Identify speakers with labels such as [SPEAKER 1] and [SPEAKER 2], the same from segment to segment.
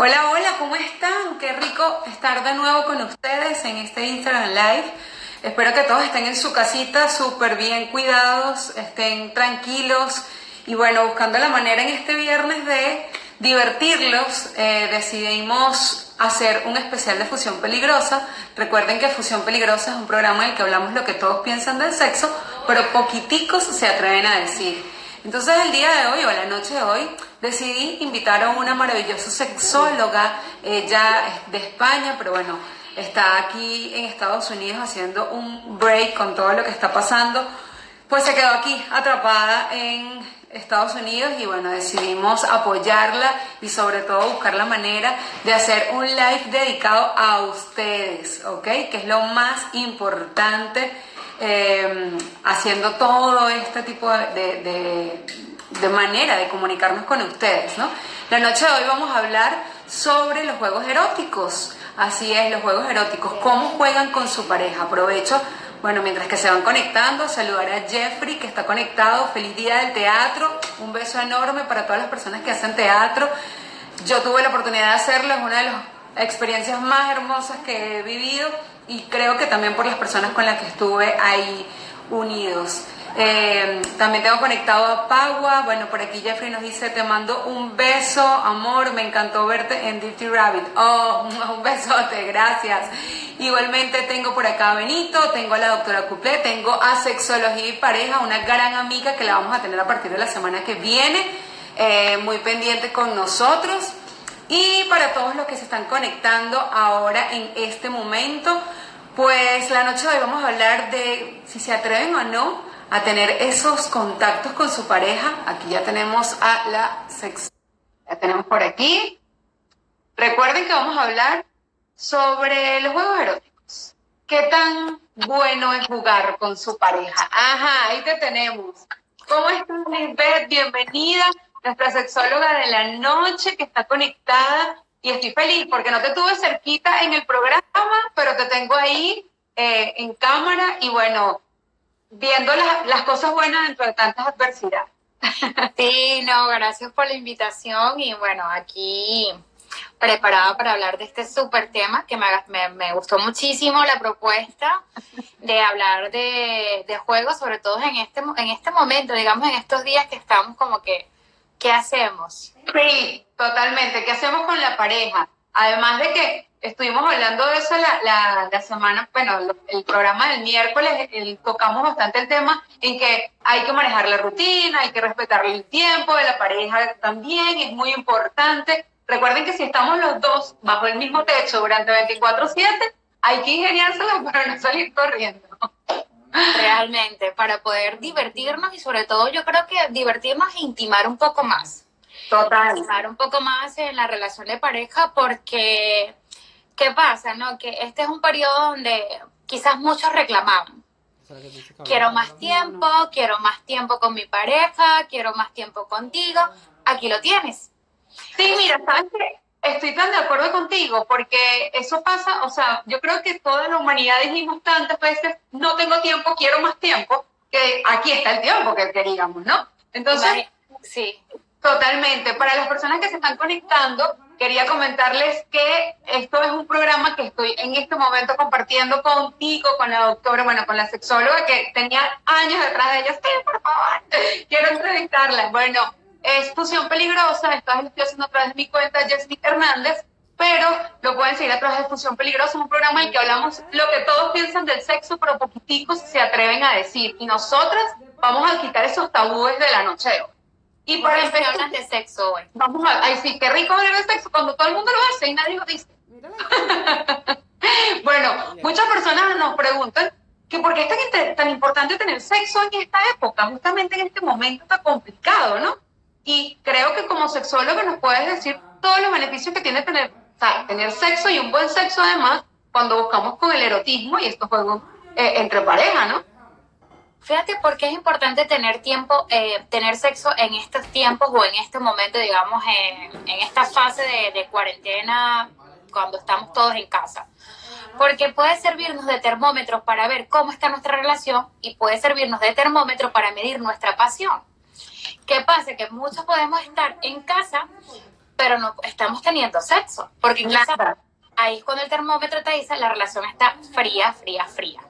[SPEAKER 1] Hola, hola, ¿cómo están? Qué rico estar de nuevo con ustedes en este Instagram Live. Espero que todos estén en su casita súper bien cuidados, estén tranquilos y bueno, buscando la manera en este viernes de divertirlos, eh, decidimos hacer un especial de Fusión Peligrosa. Recuerden que Fusión Peligrosa es un programa en el que hablamos lo que todos piensan del sexo, pero poquiticos se atreven a decir. Entonces el día de hoy o la noche de hoy decidí invitar a una maravillosa sexóloga, ella es de España, pero bueno, está aquí en Estados Unidos haciendo un break con todo lo que está pasando, pues se quedó aquí atrapada en Estados Unidos y bueno, decidimos apoyarla y sobre todo buscar la manera de hacer un live dedicado a ustedes, ¿ok? Que es lo más importante eh, haciendo todo este tipo de, de, manera de comunicarnos con ustedes, ¿no? La noche de hoy vamos a hablar sobre los juegos eróticos. Así es, los juegos eróticos, cómo juegan con su pareja. Aprovecho bueno, mientras que se van conectando, saludar a Jeffrey que está conectado. Feliz día del teatro. Un beso enorme para todas las personas que hacen teatro. Yo tuve la oportunidad de hacerlo, es una de las experiencias más hermosas que he vivido y creo que también por las personas con las que estuve ahí unidos. Eh, también tengo conectado a Pagua. Bueno, por aquí Jeffrey nos dice, te mando un beso, amor, me encantó verte en Dirty Rabbit. Oh, un besote, gracias. Igualmente tengo por acá a Benito, tengo a la doctora Cuplé, tengo a Sexología y Pareja, una gran amiga que la vamos a tener a partir de la semana que viene, eh, muy pendiente con nosotros. Y para todos los que se están conectando ahora en este momento, pues la noche de hoy vamos a hablar de si se atreven o no a tener esos contactos con su pareja. Aquí ya tenemos a la sex. La tenemos por aquí. Recuerden que vamos a hablar sobre los juegos eróticos. ¿Qué tan bueno es jugar con su pareja? Ajá, ahí te tenemos. ¿Cómo estás, Lisbeth? Bienvenida, nuestra sexóloga de la noche que está conectada. Y estoy feliz porque no te tuve cerquita en el programa, pero te tengo ahí eh, en cámara y bueno, viendo las cosas buenas dentro de tantas adversidades.
[SPEAKER 2] Sí, no, gracias por la invitación y bueno, aquí preparada para hablar de este súper tema que me, me, gustó muchísimo la propuesta de hablar de, de, juegos, sobre todo en este, en este momento, digamos en estos días que estamos como que, ¿qué hacemos?
[SPEAKER 1] Sí, totalmente, ¿qué hacemos con la pareja? Además de que estuvimos hablando de eso la, la, semana, bueno, el programa del miércoles, tocamos bastante el tema en que hay que manejar la rutina, hay que respetar el tiempo de la pareja también, es muy importante. Recuerden que si estamos los dos bajo el mismo techo durante 24/7, hay que ingeniárselo para no salir corriendo.
[SPEAKER 2] Realmente, para poder divertirnos y sobre todo yo creo que divertirnos e intimar un poco más.
[SPEAKER 1] Total.
[SPEAKER 2] Intimar un poco más en la relación de pareja porque ¿Qué pasa? No? Que este es un periodo donde quizás muchos reclamaban. Quiero más tiempo, quiero más tiempo con mi pareja, quiero más tiempo contigo. Aquí lo tienes.
[SPEAKER 1] Sí, mira, sabes que estoy tan de acuerdo contigo porque eso pasa, o sea, yo creo que toda la humanidad dijimos tantas veces, no tengo tiempo, quiero más tiempo, que aquí está el tiempo que queríamos, ¿no? Entonces,
[SPEAKER 2] sí.
[SPEAKER 1] Totalmente. Para las personas que se están conectando, quería comentarles que esto es un programa que estoy en este momento compartiendo contigo, con la doctora, bueno, con la sexóloga que tenía años detrás de ella. Sí, por favor, quiero entrevistarla. Bueno, es Fusión Peligrosa, esto lo estoy haciendo a través de mi cuenta Jessica Hernández, pero lo pueden seguir a través de Fusión Peligrosa, un programa en el que hablamos lo que todos piensan del sexo, pero poquiticos se atreven a decir. Y nosotras vamos a quitar esos tabúes de la noche de hoy.
[SPEAKER 2] Y por ejemplo, hablan de sexo hoy.
[SPEAKER 1] Vamos a, ay, sí, qué rico hablar de sexo cuando todo el mundo lo hace y nadie lo dice. bueno, muchas personas nos preguntan que por qué es tan, importante tener sexo en esta época, justamente en este momento tan complicado, ¿no? Y creo que como sexólogo nos puedes decir todos los beneficios que tiene tener, tener sexo y un buen sexo además cuando buscamos con el erotismo y estos juegos eh, entre pareja, ¿no?
[SPEAKER 2] Fíjate por qué es importante tener tiempo, eh, tener sexo en estos tiempos o en este momento, digamos, en, esta fase de, cuarentena, cuando estamos todos en casa. Porque puede servirnos de termómetro para ver cómo está nuestra relación y puede servirnos de termómetro para medir nuestra pasión. ¿Qué pasa? Que muchos podemos estar en casa pero no estamos teniendo sexo. Porque ahí es cuando el termómetro te dice la relación está fría, fría, fría.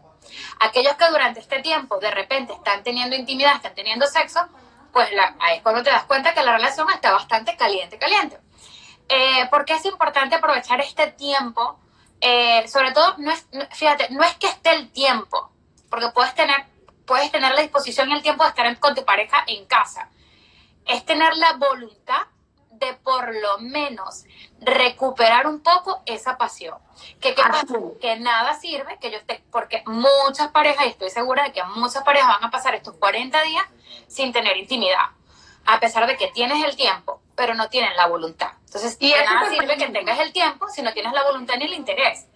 [SPEAKER 2] Aquellos que durante este tiempo de repente están teniendo intimidad, están teniendo sexo, pues ahí es cuando te das cuenta que la relación está bastante caliente, caliente. Eh, ¿Por qué es importante aprovechar este tiempo? Eh, sobre todo, no es, fíjate, no es que esté el tiempo, porque puedes tener, puedes tener la disposición y el tiempo de estar con tu pareja en casa. Es tener la voluntad de por lo menos recuperar un poco esa pasión. Que, que nada sirve, que yo esté, porque muchas parejas, y estoy segura de que muchas parejas van a pasar estos 40 días sin tener intimidad, a pesar de que tienes el tiempo, pero no tienen la voluntad. Entonces, y de nada sirve que tengas el tiempo si no tienes la voluntad ni el interés.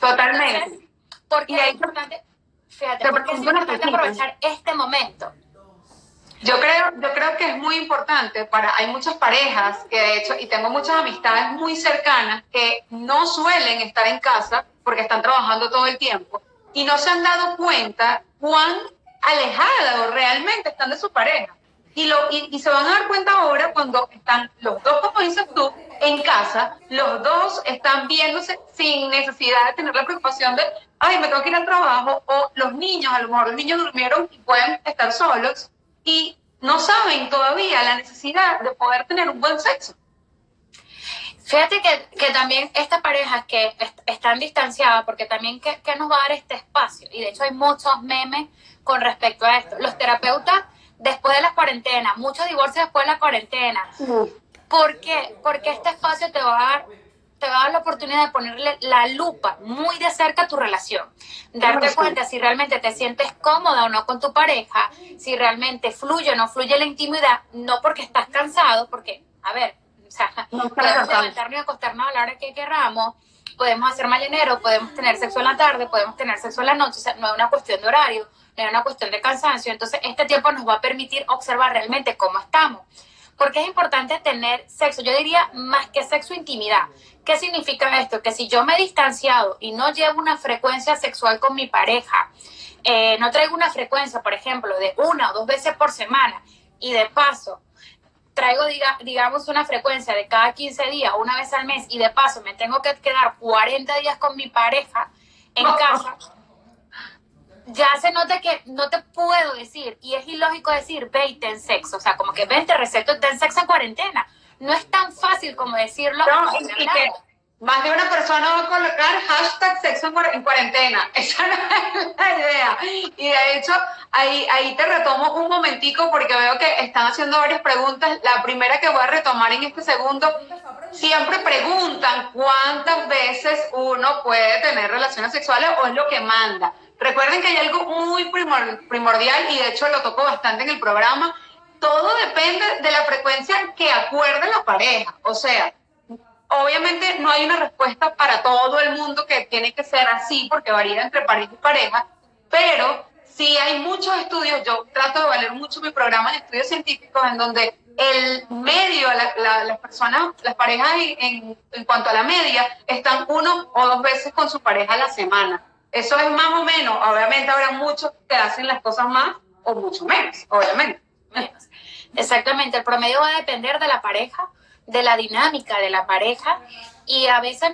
[SPEAKER 1] Totalmente.
[SPEAKER 2] porque es importante, fíjate, porque es importante aprovechar este momento
[SPEAKER 1] yo creo, yo creo que es muy importante para, hay muchas parejas que de hecho, y tengo muchas amistades muy cercanas que no suelen estar en casa porque están trabajando todo el tiempo y no se han dado cuenta cuán alejados realmente están de su pareja. Y, lo, y, se van a dar cuenta ahora cuando están los dos, como dices tú, en casa, los dos están viéndose sin necesidad de tener la preocupación de, ay, me tengo que ir al trabajo, o los niños, a lo mejor los niños durmieron y pueden estar solos, y no saben todavía la necesidad de poder tener un buen sexo.
[SPEAKER 2] Fíjate que, también estas parejas que están distanciadas, porque también que, nos va a dar este espacio, y de hecho hay muchos memes con respecto a esto. Los terapeutas después de la cuarentena, muchos divorcios después de la cuarentena. ¿Por qué? Porque este espacio te va a dar te va a dar la oportunidad de ponerle la lupa muy de cerca a tu relación. Darte cuenta si realmente te sientes cómoda o no con tu pareja, si realmente fluye o no fluye la intimidad, no porque estás cansado, porque, a ver, o sea, podemos levantarnos y acostarnos a la hora que queramos, podemos hacer mañanero, podemos tener sexo en la tarde, podemos tener sexo en la noche, o sea, no es una cuestión de horario, no es una cuestión de cansancio, entonces este tiempo nos va a permitir observar realmente cómo estamos. Porque es importante tener sexo, yo diría más que sexo, intimidad. ¿Qué significa esto? Que si yo me he distanciado y no llevo una frecuencia sexual con mi pareja, eh, no traigo una frecuencia, por ejemplo, de una o dos veces por semana, y de paso traigo, diga, digamos, una frecuencia de cada 15 días, una vez al mes, y de paso me tengo que quedar 40 días con mi pareja en casa, ya se nota que no te puedo decir, y es ilógico decir, ve y ten sexo, o sea, como que ven, te receto, ten sexo en cuarentena no es tan fácil como decirlo.
[SPEAKER 1] No, y, que más de una persona va a colocar hashtag sexo en cuarentena. Esa no es la idea. Y de hecho, ahí, ahí te retomo un momentico porque veo que están haciendo varias preguntas. La primera que voy a retomar en este segundo, siempre preguntan cuántas veces uno puede tener relaciones sexuales o es lo que manda. Recuerden que hay algo muy primordial y de hecho lo toco bastante en el programa todo depende de la frecuencia que acuerde la pareja. O sea, obviamente no hay una respuesta para todo el mundo que tiene que ser así, porque varía entre pareja y pareja, pero sí hay muchos estudios, yo trato de valer mucho mi programa de estudios científicos en donde el medio, las personas, las parejas en, cuanto a la media, están uno o dos veces con su pareja a la semana. Eso es más o menos, obviamente habrá muchos que hacen las cosas más o mucho menos, obviamente.
[SPEAKER 2] Exactamente, el promedio va a depender de la pareja, de la dinámica de la pareja y a veces,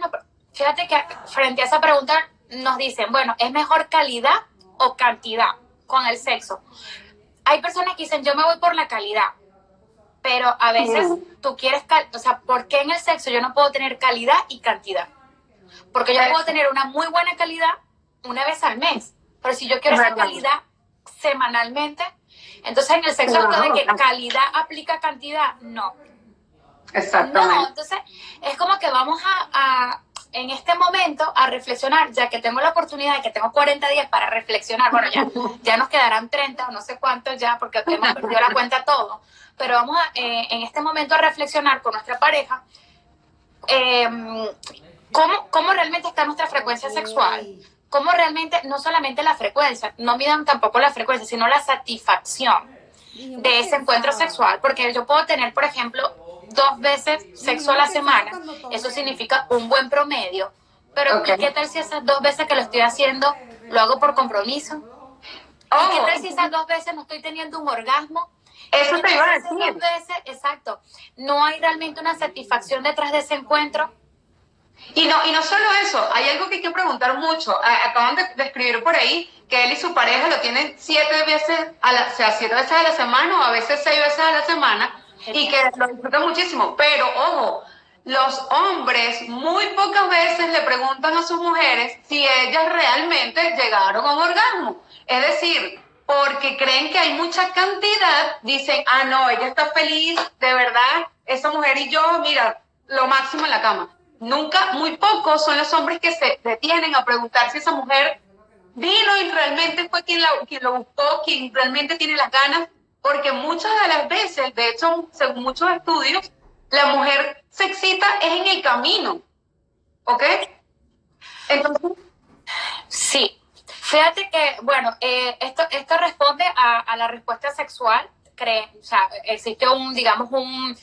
[SPEAKER 2] fíjate que frente a esa pregunta nos dicen, bueno, ¿es mejor calidad o cantidad con el sexo? Hay personas que dicen, yo me voy por la calidad, pero a veces tú quieres, o sea, ¿por qué en el sexo yo no puedo tener calidad y cantidad? Porque yo puedo tener una muy buena calidad una vez al mes, pero si yo quiero esa calidad semanalmente, entonces, en el sexo de que calidad aplica cantidad, no.
[SPEAKER 1] Exactamente.
[SPEAKER 2] No, entonces es como que vamos a, en este momento a reflexionar, ya que tengo la oportunidad de que tengo 40 días para reflexionar, bueno, ya, ya nos quedarán 30 o no sé cuántos ya, porque hemos perdido la cuenta todo, pero vamos a, eh, en este momento a reflexionar con nuestra pareja em, cómo, cómo realmente está nuestra frecuencia sexual, cómo realmente, no solamente la frecuencia, no midan tampoco la frecuencia, sino la satisfacción de ese encuentro sexual, porque yo puedo tener, por ejemplo, dos veces sexo a la semana, eso significa un buen promedio, pero ¿qué tal si esas dos veces que lo estoy haciendo lo hago por compromiso? ¿Y qué tal si esas dos veces no estoy teniendo un orgasmo
[SPEAKER 1] Eso te iba a decir.
[SPEAKER 2] Veces, exacto. No hay realmente una satisfacción detrás de ese encuentro.
[SPEAKER 1] Y no, y no solo eso, hay algo que hay que preguntar mucho. Acaban de, escribir por ahí que él y su pareja lo tienen siete veces, a la, o sea, siete veces a la semana o a veces seis veces a la semana y que lo disfrutan muchísimo. Pero, ojo, los hombres muy pocas veces le preguntan a sus mujeres si ellas realmente llegaron a un orgasmo. Es decir, porque creen que hay mucha cantidad, dicen, ah, no, ella está feliz, de verdad, esa mujer y yo, mira, lo máximo en la cama. Nunca, muy pocos son los hombres que se detienen a preguntar si esa mujer vino y realmente fue quien, la, quien lo buscó, quien realmente tiene las ganas, porque muchas de las veces, de hecho, según muchos estudios, la mujer se excita es en el camino, ¿ok?
[SPEAKER 2] Entonces... Sí, fíjate que, bueno, eh, esto, esto responde a, la respuesta sexual, cree, o sea, existe un, digamos, un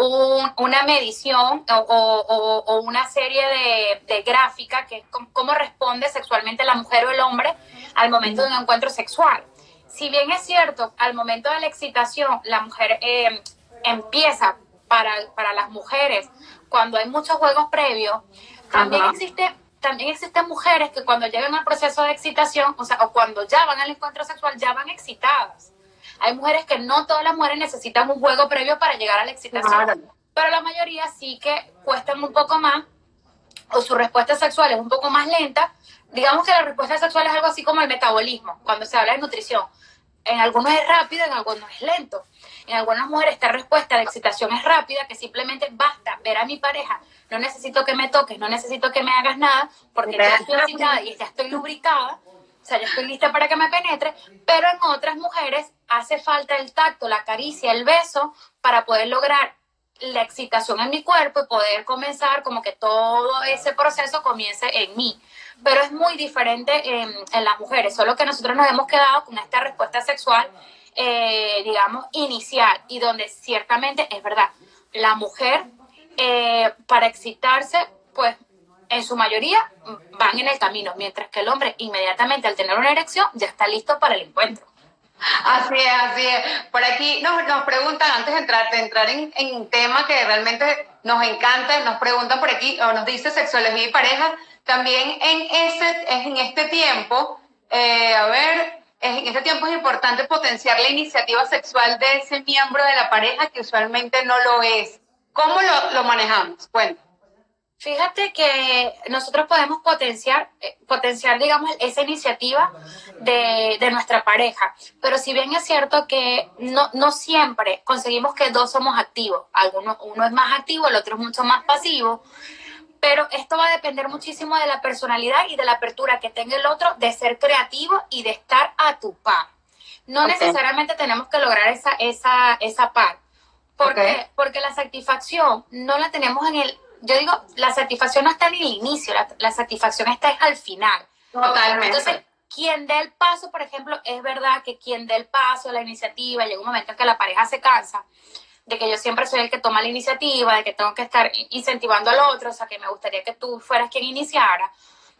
[SPEAKER 2] una medición o, una serie de, de gráfica que es cómo responde sexualmente la mujer o el hombre al momento de un encuentro sexual. Si bien es cierto, al momento de la excitación, la mujer eh, empieza para, para las mujeres cuando hay muchos juegos previos, también existe también existen mujeres que cuando llegan al proceso de excitación, o sea, o cuando ya van al encuentro sexual, ya van excitadas. Hay mujeres que no todas las mujeres necesitan un juego previo para llegar a la excitación, pero la mayoría sí que cuestan un poco más o su respuesta sexual es un poco más lenta. Digamos que la respuesta sexual es algo así como el metabolismo, cuando se habla de nutrición. En algunos es rápido, en algunos es lento. En algunas mujeres esta respuesta de excitación es rápida, que simplemente basta ver a mi pareja. No necesito que me toques, no necesito que me hagas nada, porque ya estoy excitada y ya estoy lubricada o sea, ya estoy lista para que me penetre, pero en otras mujeres hace falta el tacto, la caricia, el beso para poder lograr la excitación en mi cuerpo y poder comenzar como que todo ese proceso comience en mí. Pero es muy diferente en, las mujeres, solo que nosotros nos hemos quedado con esta respuesta sexual, eh, digamos, inicial y donde ciertamente es verdad, la mujer eh, para excitarse, pues en su mayoría van en el camino, mientras que el hombre inmediatamente al tener una erección ya está listo para el encuentro.
[SPEAKER 1] Así es, así es. Por aquí nos, nos preguntan, antes de entrar, de entrar en, en tema que realmente nos encanta, nos preguntan por aquí, o nos dice sexología y pareja, también en, ese, en este tiempo, eh, a ver, en este tiempo es importante potenciar la iniciativa sexual de ese miembro de la pareja que usualmente no lo es. ¿Cómo lo, lo manejamos? Bueno.
[SPEAKER 2] Fíjate que nosotros podemos potenciar, eh, potenciar digamos, esa iniciativa de, de, nuestra pareja, pero si bien es cierto que no, no siempre conseguimos que dos somos activos, alguno, uno es más activo, el otro es mucho más pasivo, pero esto va a depender muchísimo de la personalidad y de la apertura que tenga el otro de ser creativo y de estar a tu par. No necesariamente tenemos que lograr esa, esa, esa par. ¿Por Porque la satisfacción no la tenemos en el yo digo, la satisfacción no está en el inicio, la, satisfacción está al final.
[SPEAKER 1] Totalmente.
[SPEAKER 2] Entonces, quien dé el paso, por ejemplo, es verdad que quien dé el paso, la iniciativa, llega un momento en que la pareja se cansa, de que yo siempre soy el que toma la iniciativa, de que tengo que estar incentivando al otro, o sea, que me gustaría que tú fueras quien iniciara.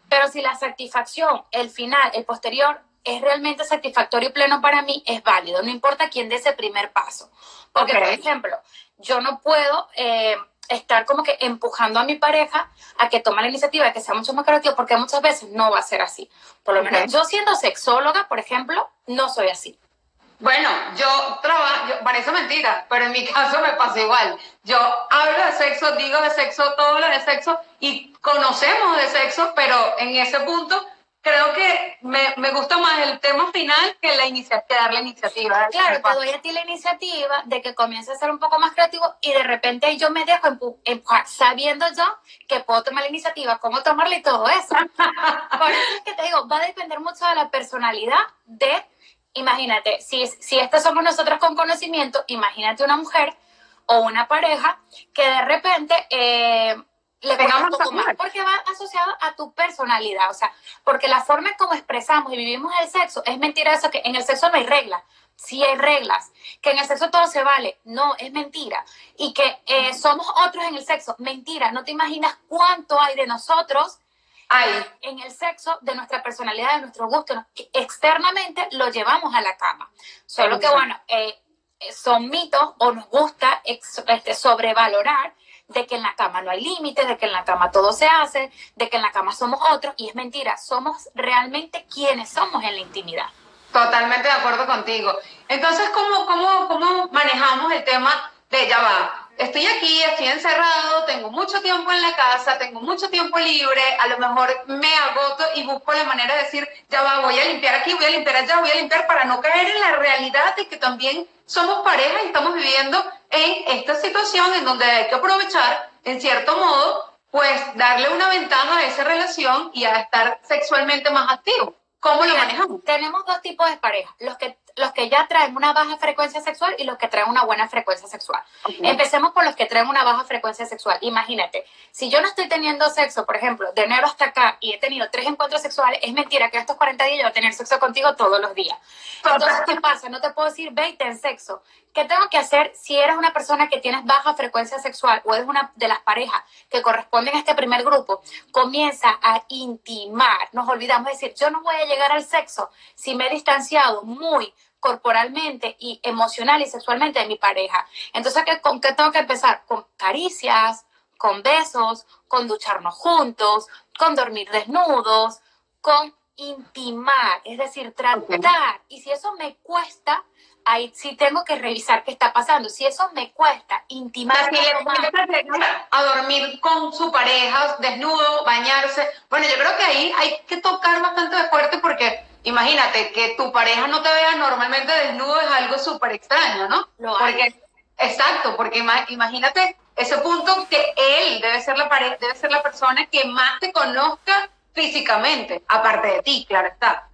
[SPEAKER 2] Pero si la satisfacción, el final, el posterior, es realmente satisfactorio y pleno para mí, es válido, no importa quién dé ese primer paso. Porque, por ejemplo, yo no puedo eh, estar como que empujando a mi pareja a que tome la iniciativa de que sea mucho más creativo, porque muchas veces no va a ser así. Por lo menos yo siendo sexóloga, por ejemplo, no soy así.
[SPEAKER 1] Bueno, yo trabajo, parece mentira, pero en mi caso me pasa igual. Yo hablo de sexo, digo de sexo, todo lo de sexo y conocemos de sexo, pero en ese punto creo que me, me, gusta más el tema final que la iniciativa, dar la iniciativa.
[SPEAKER 2] Claro, te doy a ti la iniciativa de que comiences a ser un poco más creativo y de repente yo me dejo empujar, sabiendo yo que puedo tomar la iniciativa, cómo tomarla y todo eso. Por eso es que te digo, va a depender mucho de la personalidad de, imagínate, si, si estas somos nosotros con conocimiento, imagínate una mujer o una pareja que de repente... Eh, le un poco más. porque va asociado a tu personalidad, o sea, porque la forma en cómo expresamos y vivimos el sexo es mentira eso que en el sexo no hay reglas, sí hay reglas, que en el sexo todo se vale, no, es mentira, y que eh, somos otros en el sexo, mentira, no te imaginas cuánto hay de nosotros hay en el sexo, de nuestra personalidad, de nuestro gusto, que externamente lo llevamos a la cama, solo que bueno, eh, eh, son mitos o nos gusta este, sobrevalorar de que en la cama no hay límites, de que en la cama todo se hace, de que en la cama somos otros, y es mentira, somos realmente quienes somos en la intimidad.
[SPEAKER 1] Totalmente de acuerdo contigo. Entonces, ¿cómo, cómo, cómo manejamos el tema de ya va? Estoy aquí, estoy encerrado, tengo mucho tiempo en la casa, tengo mucho tiempo libre, a lo mejor me agoto y busco la manera de decir, ya va, voy a limpiar aquí, voy a limpiar allá, voy a limpiar para no caer en la realidad de que también somos pareja y estamos viviendo en esta situación en donde hay que aprovechar, en cierto modo, pues darle una ventaja a esa relación y a estar sexualmente más activo. ¿Cómo lo manejamos?
[SPEAKER 2] Tenemos dos tipos de parejas, los que, los que ya traen una baja frecuencia sexual y los que traen una buena frecuencia sexual. Empecemos por los que traen una baja frecuencia sexual. Imagínate, si yo no estoy teniendo sexo, por ejemplo, de enero hasta acá y he tenido tres encuentros sexuales, es mentira que estos 40 días yo voy a tener sexo contigo todos los días. Entonces, ¿qué pasa? No te puedo decir, ve en sexo. ¿Qué tengo que hacer si eres una persona que tienes baja frecuencia sexual o eres una de las parejas que corresponden a este primer grupo? Comienza a intimar. Nos olvidamos de decir, yo no voy a llegar al sexo si me he distanciado muy corporalmente y emocional y sexualmente de mi pareja. Entonces, ¿con qué tengo que empezar? Con caricias, con besos, con ducharnos juntos, con dormir desnudos, con intimar, es decir, tratar. Y si eso me cuesta, ahí sí tengo que revisar qué está pasando. Si eso me cuesta intimar
[SPEAKER 1] a dormir con su pareja, desnudo, bañarse. Bueno, yo creo que ahí hay que tocar bastante de fuerte porque imagínate que tu pareja no te vea normalmente desnudo es algo súper extraño, ¿no?
[SPEAKER 2] Lo
[SPEAKER 1] porque, Exacto, porque imagínate ese punto que él debe ser la pareja, debe ser la persona que más te conozca físicamente, aparte de ti, claro está.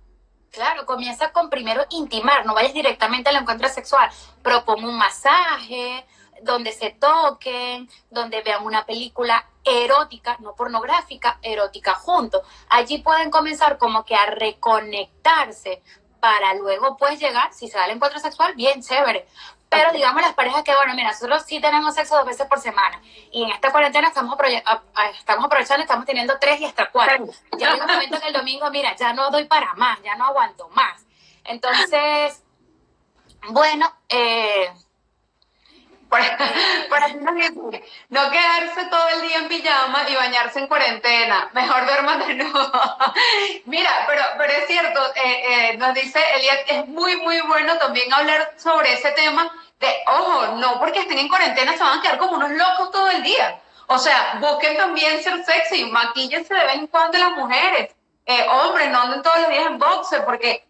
[SPEAKER 2] Claro, comienza con primero intimar, no vayas directamente al encuentro sexual. Propongo un masaje, donde se toquen, donde vean una película erótica, no pornográfica, erótica juntos. Allí pueden comenzar como que a reconectarse para luego pues llegar, si se da el encuentro sexual, bien chévere. Pero digamos las parejas que, bueno, mira, nosotros sí tenemos sexo dos veces por semana y en esta cuarentena estamos, estamos aprovechando, estamos teniendo tres y hasta cuatro. Ya hay un momento que el domingo, mira, ya no doy para más, ya no aguanto más. Entonces, bueno, eh,
[SPEAKER 1] no quedarse todo el día en pijama y bañarse en cuarentena. Mejor duerma de nuevo. Mira, pero, pero es cierto, eh, eh, nos dice Elias, es muy, muy bueno también hablar sobre ese tema de, ojo, no porque estén en cuarentena se van a quedar como unos locos todo el día. O sea, busquen también ser sexy, maquillense de vez en cuando las mujeres. Eh, hombres, no anden todos los días en boxer, porque,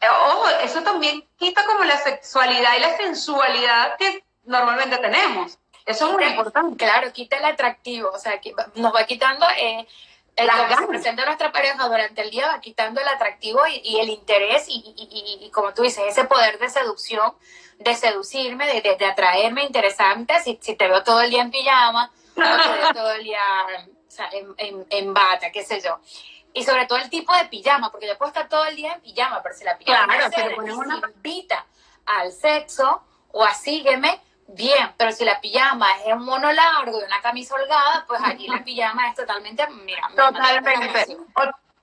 [SPEAKER 1] ojo, eso también quita como la sexualidad y la sensualidad que normalmente tenemos. Eso es muy importante.
[SPEAKER 2] Claro, quita el atractivo, o sea, que nos va quitando eh, el que se presenta nuestra pareja durante el día, va quitando el atractivo y, el interés y, como tú dices, ese poder de seducción, de seducirme, de, de, atraerme interesante, si, si, te veo todo el día en pijama, o te veo todo el día o sea, en, en, bata, qué sé yo. Y sobre todo el tipo de pijama, porque yo puedo estar todo el día en pijama, pero si la pijama se invita al sexo o a sígueme, bien, pero si la pijama es un mono largo y una camisa holgada, pues allí la pijama es totalmente, mira,
[SPEAKER 1] totalmente.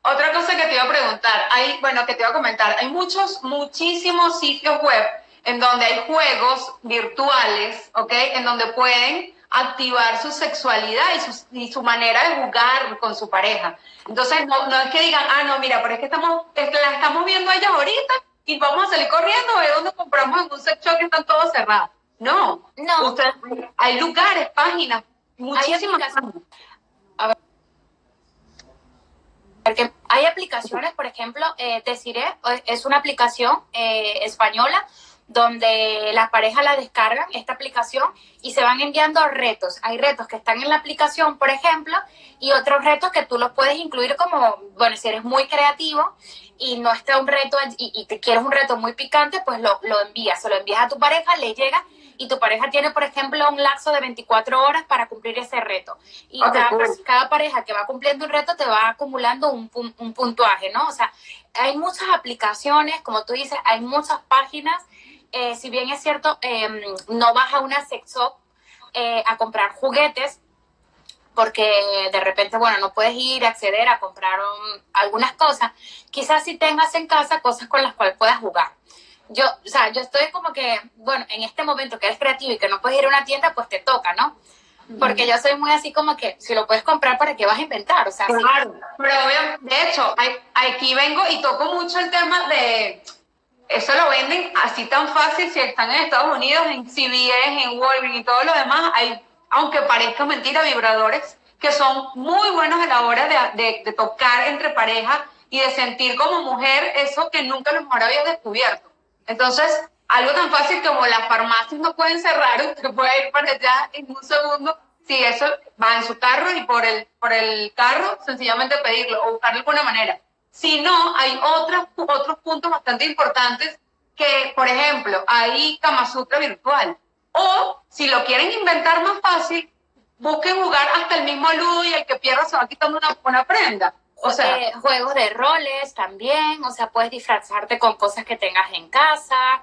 [SPEAKER 1] Otra cosa que te iba a preguntar, hay, bueno, que te iba a comentar, hay muchos, muchísimos sitios web en donde hay juegos virtuales, ¿ok? En donde pueden activar su sexualidad y su, y su manera de jugar con su pareja. Entonces, no, no es que digan, ah, no, mira, pero es que estamos, es que la estamos viendo ellas ahorita y vamos a salir corriendo a ver dónde compramos en un sex shop que están todos cerrados. No, no. hay lugares, páginas, muchísimas páginas. A ver.
[SPEAKER 2] Porque hay aplicaciones, por ejemplo, eh, Deciré es una aplicación eh, española donde las parejas la descargan, esta aplicación, y se van enviando retos. Hay retos que están en la aplicación, por ejemplo, y otros retos que tú los puedes incluir como, bueno, si eres muy creativo y no está un reto y, y te quieres un reto muy picante, pues lo, lo envías, se lo envías a tu pareja, le llega y tu pareja tiene, por ejemplo, un lapso de 24 horas para cumplir ese reto. Y cada, pareja que va cumpliendo un reto te va acumulando un, un puntuaje, ¿no? O sea, hay muchas aplicaciones, como tú dices, hay muchas páginas. Eh, si bien es cierto, em, no vas a una sex shop eh, a comprar juguetes, porque de repente, bueno, no puedes ir a acceder a comprar algunas cosas. Quizás si tengas en casa cosas con las cuales puedas jugar. Yo, o sea, yo estoy como que, bueno, en este momento que eres creativo y que no puedes ir a una tienda, pues te toca, ¿no? Porque yo soy muy así como que si lo puedes comprar, ¿para qué vas a inventar? O sea,
[SPEAKER 1] claro, pero de hecho, aquí vengo y toco mucho el tema de, eso lo venden así tan fácil si están en Estados Unidos, en CVS, en Walgreens y todo lo demás, hay, aunque parezca mentira, vibradores que son muy buenos a la hora de, de, tocar entre parejas y de sentir como mujer eso que nunca a lo mejor habías descubierto. Entonces, algo tan fácil como las farmacias no pueden cerrar, usted puede ir para allá en un segundo, si eso va en su carro y por el, por el carro, sencillamente pedirlo o buscarlo de alguna manera. Si no, hay otros, otros puntos bastante importantes que, por ejemplo, hay Kama Sutra virtual. O, si lo quieren inventar más fácil, busquen jugar hasta el mismo ludo y el que pierda se va quitando una, una prenda.
[SPEAKER 2] O sea, eh, juegos de roles también, o sea, puedes disfrazarte con cosas que tengas en casa,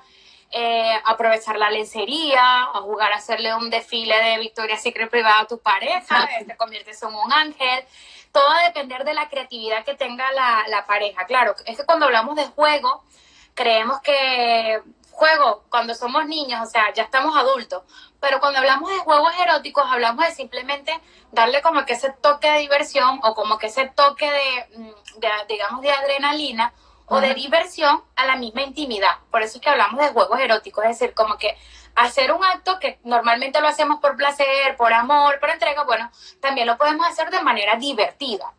[SPEAKER 2] eh, aprovechar la lencería, a jugar a hacerle un desfile de Victoria Secret privada a tu pareja, te conviertes en un ángel. Todo va a depender de la creatividad que tenga la, la pareja. Claro, es que cuando hablamos de juego, creemos que juego cuando somos niños, o sea, ya estamos adultos, pero cuando hablamos de juegos eróticos, hablamos de simplemente darle como que ese toque de diversión o como que ese toque de, mm, digamos, de adrenalina o de diversión a la misma intimidad. Por eso es que hablamos de juegos eróticos, es decir, como que hacer un acto que normalmente lo hacemos por placer, por amor, por entrega, bueno, también lo podemos hacer de manera divertida.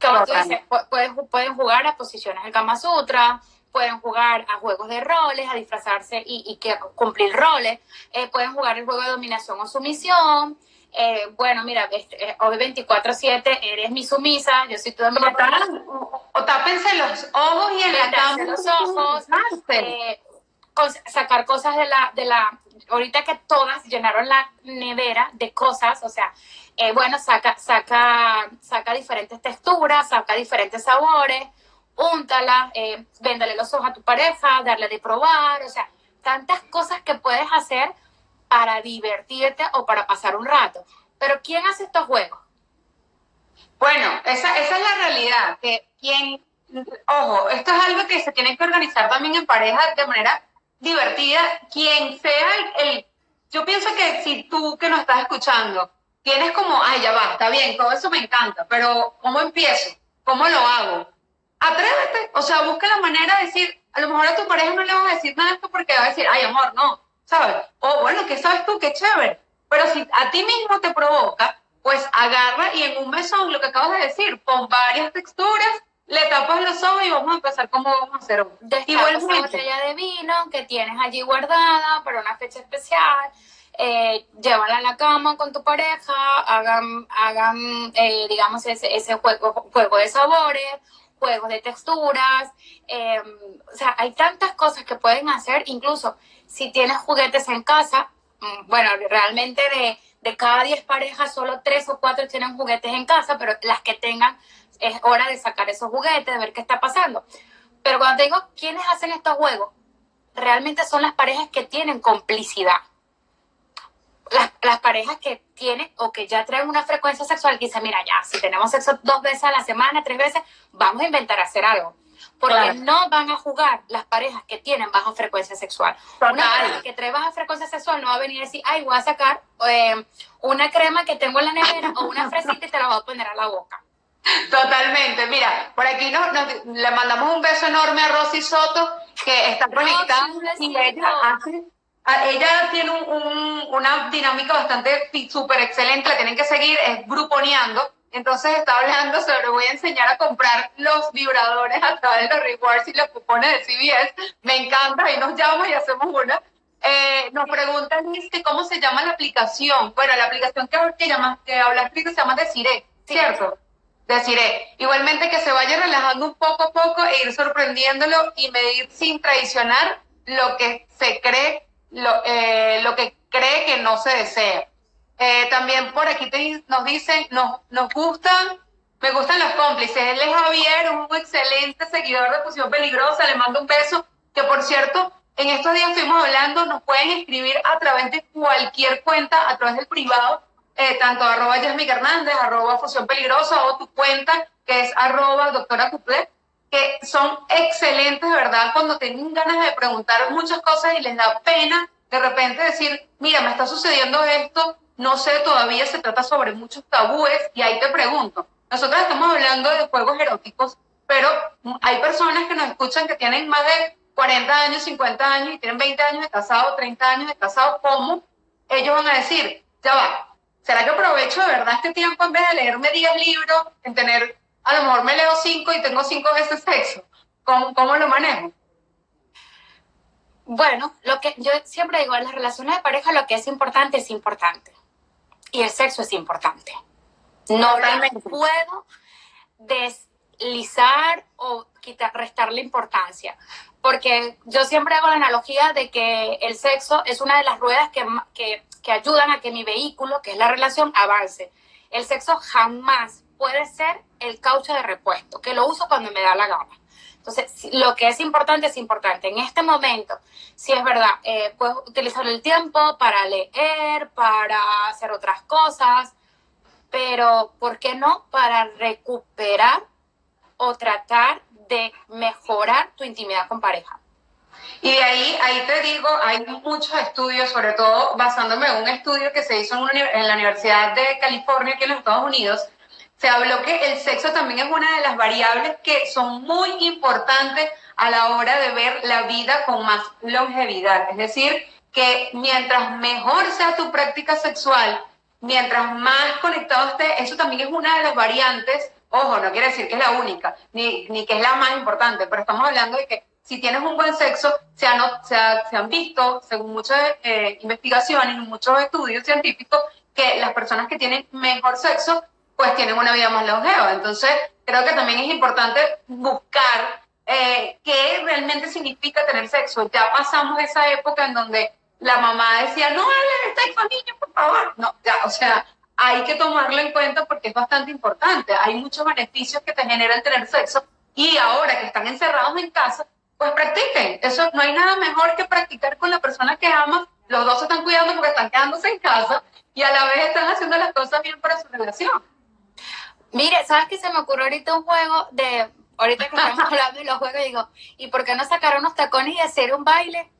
[SPEAKER 2] Como tú dices, pueden, pueden jugar a posiciones del Kama Sutra, pueden jugar a juegos de roles, a disfrazarse y, que cumplir roles, eh, pueden jugar el juego de dominación o sumisión. Eh, bueno, mira, este, eh, hoy 24-7 eres mi sumisa, yo soy tu dominadora.
[SPEAKER 1] O tápense los ojos y en la cama.
[SPEAKER 2] los ojos, sacar cosas de la, de la, ahorita que todas llenaron la nevera de cosas, o sea, bueno, saca, saca, saca diferentes texturas, saca diferentes sabores, úntala, eh, véndale los ojos a tu pareja, darle de probar, o sea, tantas cosas que puedes hacer para divertirte o para pasar un rato. Pero ¿quién hace estos juegos?
[SPEAKER 1] Bueno, esa, es la realidad, que quien, ojo, esto es algo que se tiene que organizar también en pareja de manera divertida, quien sea el, yo pienso que si tú que nos estás escuchando tienes como, ay, ya va, está bien, todo eso me encanta, pero ¿cómo empiezo? ¿Cómo lo hago? Atrévete, o sea, busca la manera de decir, a lo mejor a tu pareja no le vas a decir nada de esto porque va a decir, ay, amor, no, ¿sabes? O bueno, ¿qué sabes tú? Qué chévere. Pero si a ti mismo te provoca, pues agarra y en un mesón, lo que acabas de decir, pon varias texturas, le tapas los ojos y vamos a empezar como vamos a hacer.
[SPEAKER 2] Destapas una botella de vino que tienes allí guardada para una fecha especial. Eh, llévala a la cama con tu pareja, hagan, hagan eh, digamos, ese, ese juego, juego de sabores juegos de texturas, em, o sea, hay tantas cosas que pueden hacer, incluso si tienes juguetes en casa, mm, bueno, realmente de, de cada 10 parejas, solo 3 o 4 tienen juguetes en casa, pero las que tengan, es hora de sacar esos juguetes, de ver qué está pasando. Pero cuando digo quiénes hacen estos juegos, realmente son las parejas que tienen complicidad las, parejas que tienen o que ya traen una frecuencia sexual que dicen, mira, ya, si tenemos sexo dos veces a la semana, tres veces, vamos a inventar hacer algo. Porque no van a jugar las parejas que tienen baja frecuencia sexual. Una pareja que trae baja frecuencia sexual no va a venir a decir, ay, voy a sacar eh, una crema que tengo en la nevera o una fresita y te la voy a poner a la boca.
[SPEAKER 1] Totalmente. Mira, por aquí nos, le mandamos un beso enorme a Rosy Soto, que está conectada y ella hace ella tiene una dinámica bastante súper excelente, la tienen que seguir, es gruponeando. Entonces está hablando sobre, voy a enseñar a comprar los vibradores a través de los rewards y los cupones de CBS. Me encanta, ahí nos llama y hacemos una. Eh, nos preguntan que cómo se llama la aplicación. Bueno, la aplicación que, que, llama, que habla se llama Deciré, ¿cierto? Deciré. Igualmente que se vaya relajando un poco a poco e ir sorprendiéndolo y medir sin traicionar lo que se cree lo, eh, lo que cree que no se desea. Eh, también por aquí nos dicen, nos, nos gustan, me gustan los cómplices. Él es Javier, un excelente seguidor de Fusión Peligrosa, le mando un beso, que por cierto, en estos días estuvimos hablando, nos pueden escribir a través de cualquier cuenta, a través del privado, eh, tanto arroba Yasmik Hernández, arroba Fusión Peligrosa o tu cuenta que es arroba doctora Cuplé que son excelentes, ¿verdad? Cuando tienen ganas de preguntar muchas cosas y les da pena de repente decir, mira, me está sucediendo esto, no sé, todavía se trata sobre muchos tabúes y ahí te pregunto, nosotros estamos hablando de juegos eróticos, pero hay personas que nos escuchan que tienen más de 40 años, 50 años y tienen 20 años de casado, 30 años de casado, ¿cómo ellos van a decir, ya va, ¿será que aprovecho de verdad este tiempo en vez de leerme 10 libros, en tener, a lo mejor me leo 5 y tengo 5 veces sexo? ¿Cómo, ¿Cómo lo manejo?
[SPEAKER 2] Bueno, lo que yo siempre digo, en las relaciones de pareja lo que es importante es importante. Y el sexo es importante. No realmente puedo deslizar o quitar, restarle importancia. Porque yo siempre hago la analogía de que el sexo es una de las ruedas que, que, que ayudan a que mi vehículo, que es la relación, avance. El sexo jamás puede ser el caucho de repuesto, que lo uso cuando me da la gana. Entonces, lo que es importante es importante. En este momento, si es verdad, eh, puedes utilizar el tiempo para leer, para hacer otras cosas, pero ¿por qué no para recuperar o tratar de mejorar tu intimidad con pareja?
[SPEAKER 1] Y de ahí, ahí te digo, hay muchos estudios, sobre todo basándome en un estudio que se hizo en, en la Universidad de California, aquí en los Estados Unidos, se habló que el sexo también es una de las variables que son muy importantes a la hora de ver la vida con más longevidad. Es decir, que mientras mejor sea tu práctica sexual, mientras más conectado esté, eso también es una de las variantes. Ojo, no quiere decir que es la única, ni, ni que es la más importante, pero estamos hablando de que si tienes un buen sexo, se han, se, se han visto, según muchas eh, investigaciones y muchos estudios científicos, que las personas que tienen mejor sexo pues tienen una vida más longeva. Entonces, creo que también es importante buscar eh, qué realmente significa tener sexo. Ya pasamos esa época en donde la mamá decía, no hables de niño, por favor. No, ya, o sea, hay que tomarlo en cuenta porque es bastante importante. Hay muchos beneficios que te generan tener sexo y ahora que están encerrados en casa, pues practiquen. Eso no hay nada mejor que practicar con la persona que amas. Los dos se están cuidando porque están quedándose en casa y a la vez están haciendo las cosas bien para su relación.
[SPEAKER 2] Mire, ¿sabes qué se me ocurrió ahorita un juego de, ahorita que estamos hablando de los juegos, digo, ¿y por qué no sacar unos tacones y hacer un baile?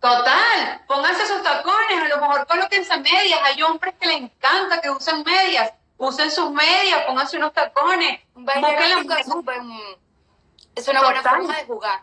[SPEAKER 1] Total, pónganse sus tacones, a lo mejor colóquense medias, hay hombres que les encanta que usen medias, usen sus medias, pónganse unos tacones.
[SPEAKER 2] Un baile es, es una buena forma de jugar.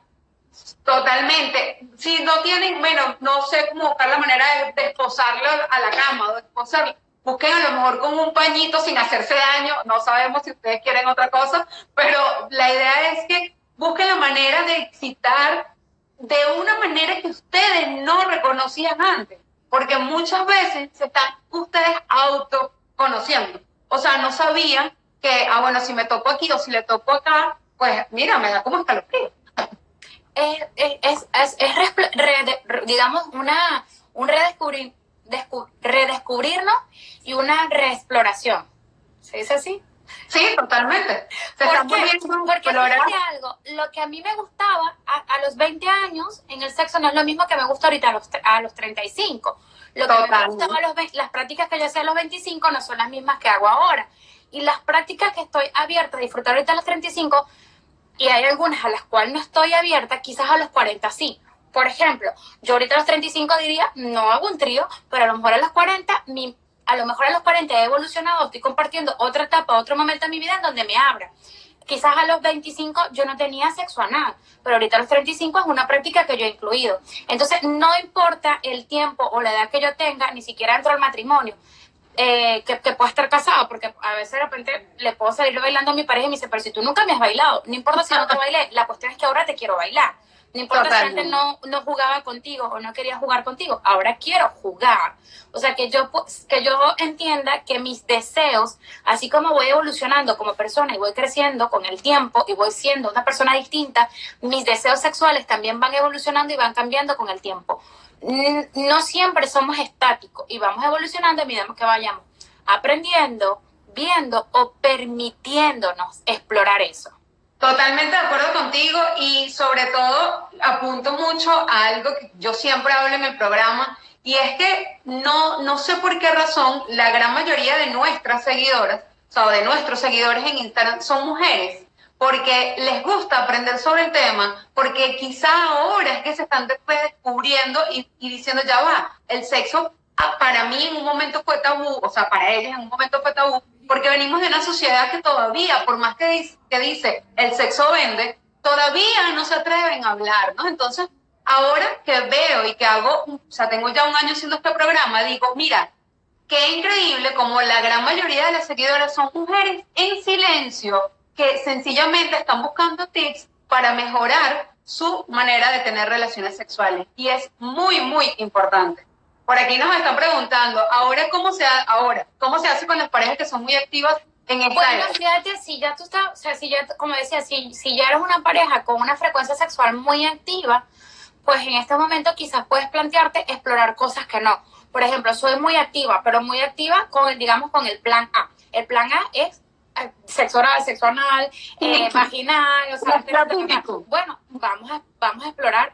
[SPEAKER 1] Totalmente. Si no tienen, bueno, no sé cómo buscar la manera de, de esposarlo a la cama o de esposarlo busquen a lo mejor con un pañito sin hacerse daño, no sabemos si ustedes quieren otra cosa, pero la idea es que busquen la manera de excitar de una manera que ustedes no reconocían antes, porque muchas veces se están ustedes autoconociendo, o sea, no sabían que, ah, bueno, si me toco aquí o si le toco acá, pues mira, me da como escalofrío.
[SPEAKER 2] Es, es, es, es, digamos, una, un redescubrimiento redescubrirnos y una reexploración. ¿Se dice así?
[SPEAKER 1] Sí, totalmente.
[SPEAKER 2] Se porque algo, lo que a mí me gustaba a, los 20 años en el sexo no es lo mismo que me gusta ahorita a los, a los 35. Lo que me gustaba a los, las prácticas que yo hacía a los 25 no son las mismas que hago ahora. Y las prácticas que estoy abierta a disfrutar ahorita a los 35, y hay algunas a las cuales no estoy abierta, quizás a los 40 sí. Por ejemplo, yo ahorita a los 35 diría, no hago un trío, pero a lo mejor a los 40, mi, a lo mejor a los 40 he evolucionado, estoy compartiendo otra etapa, otro momento de mi vida en donde me abra. Quizás a los 25 yo no tenía sexo anal, pero ahorita a los 35 es una práctica que yo he incluido. Entonces, no importa el tiempo o la edad que yo tenga, ni siquiera entro al matrimonio, eh, que, que pueda estar casado, porque a veces de repente le puedo salir bailando a mi pareja y me dice, pero si tú nunca me has bailado, no importa si no te bailé, la cuestión es que ahora te quiero bailar. No importa si antes no, no jugaba contigo o no quería jugar contigo, ahora quiero jugar. O sea, que yo, que yo entienda que mis deseos, así como voy evolucionando como persona y voy creciendo con el tiempo y voy siendo una persona distinta, mis deseos sexuales también van evolucionando y van cambiando con el tiempo. No siempre somos estáticos y vamos evolucionando a medida que vayamos aprendiendo, viendo o permitiéndonos explorar eso.
[SPEAKER 1] Totalmente de acuerdo contigo y sobre todo apunto mucho a algo que yo siempre hablo en el programa y es que no, no sé por qué razón la gran mayoría de nuestras seguidoras, o sea, de nuestros seguidores en Instagram son mujeres. porque les gusta aprender sobre el tema, porque quizá ahora es que se están descubriendo y, diciendo, ya va, el sexo para mí en un momento fue tabú, o sea, para ellos en un momento fue tabú, porque venimos de una sociedad que todavía, por más que dice, que dice el sexo vende, todavía no se atreven a hablar, ¿no? Entonces, ahora que veo y que hago, o sea, tengo ya un año haciendo este programa, digo, mira, qué increíble como la gran mayoría de las seguidoras son mujeres en silencio que sencillamente están buscando tips para mejorar su manera de tener relaciones sexuales. Y es muy, muy importante. Por aquí nos están preguntando, ahora cómo se, ahora, ¿cómo se hace con las parejas que son muy activas en esta
[SPEAKER 2] Bueno, fíjate, si ya tú estás, o sea, si ya, como decía, si, si ya eres una pareja con una frecuencia sexual muy activa, pues en este momento quizás puedes plantearte explorar cosas que no. Por ejemplo, soy muy activa, pero muy activa con el, digamos, con el plan A. El plan A es eh, sexo oral, sexo anal, eh, vaginal, o sea, bueno, vamos a, vamos a explorar